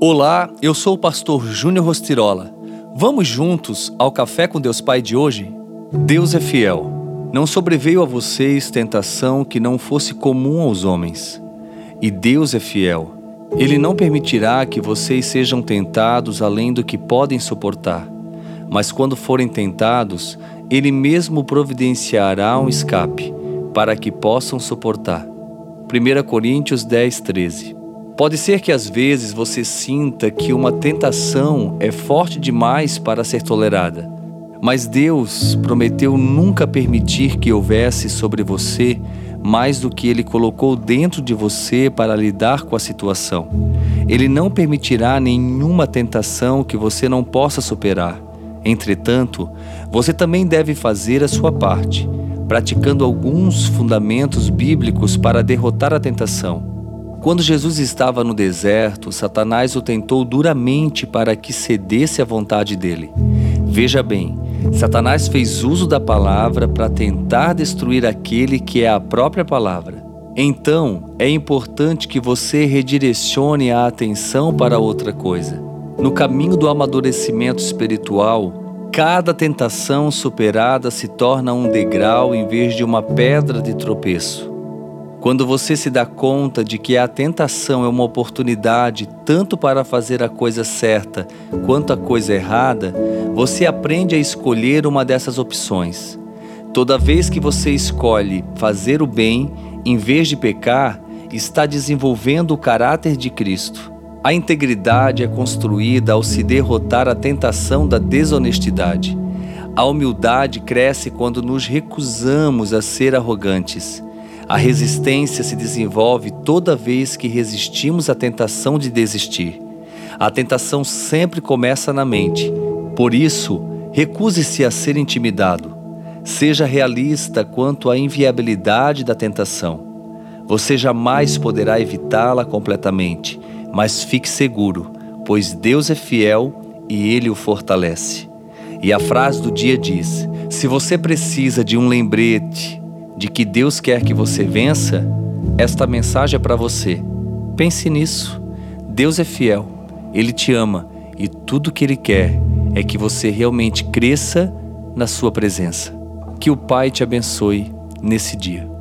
Olá, eu sou o pastor Júnior Rostirola. Vamos juntos ao Café com Deus Pai de hoje? Deus é fiel. Não sobreveio a vocês tentação que não fosse comum aos homens. E Deus é fiel. Ele não permitirá que vocês sejam tentados além do que podem suportar. Mas quando forem tentados, Ele mesmo providenciará um escape para que possam suportar. 1 Coríntios 10, 13 Pode ser que às vezes você sinta que uma tentação é forte demais para ser tolerada, mas Deus prometeu nunca permitir que houvesse sobre você mais do que Ele colocou dentro de você para lidar com a situação. Ele não permitirá nenhuma tentação que você não possa superar. Entretanto, você também deve fazer a sua parte, praticando alguns fundamentos bíblicos para derrotar a tentação. Quando Jesus estava no deserto, Satanás o tentou duramente para que cedesse à vontade dele. Veja bem, Satanás fez uso da palavra para tentar destruir aquele que é a própria palavra. Então, é importante que você redirecione a atenção para outra coisa. No caminho do amadurecimento espiritual, cada tentação superada se torna um degrau em vez de uma pedra de tropeço. Quando você se dá conta de que a tentação é uma oportunidade tanto para fazer a coisa certa quanto a coisa errada, você aprende a escolher uma dessas opções. Toda vez que você escolhe fazer o bem em vez de pecar, está desenvolvendo o caráter de Cristo. A integridade é construída ao se derrotar a tentação da desonestidade. A humildade cresce quando nos recusamos a ser arrogantes. A resistência se desenvolve toda vez que resistimos à tentação de desistir. A tentação sempre começa na mente. Por isso, recuse-se a ser intimidado. Seja realista quanto à inviabilidade da tentação. Você jamais poderá evitá-la completamente, mas fique seguro, pois Deus é fiel e Ele o fortalece. E a frase do dia diz: se você precisa de um lembrete de que Deus quer que você vença, esta mensagem é para você. Pense nisso. Deus é fiel, Ele te ama e tudo que Ele quer é que você realmente cresça na Sua presença. Que o Pai te abençoe nesse dia.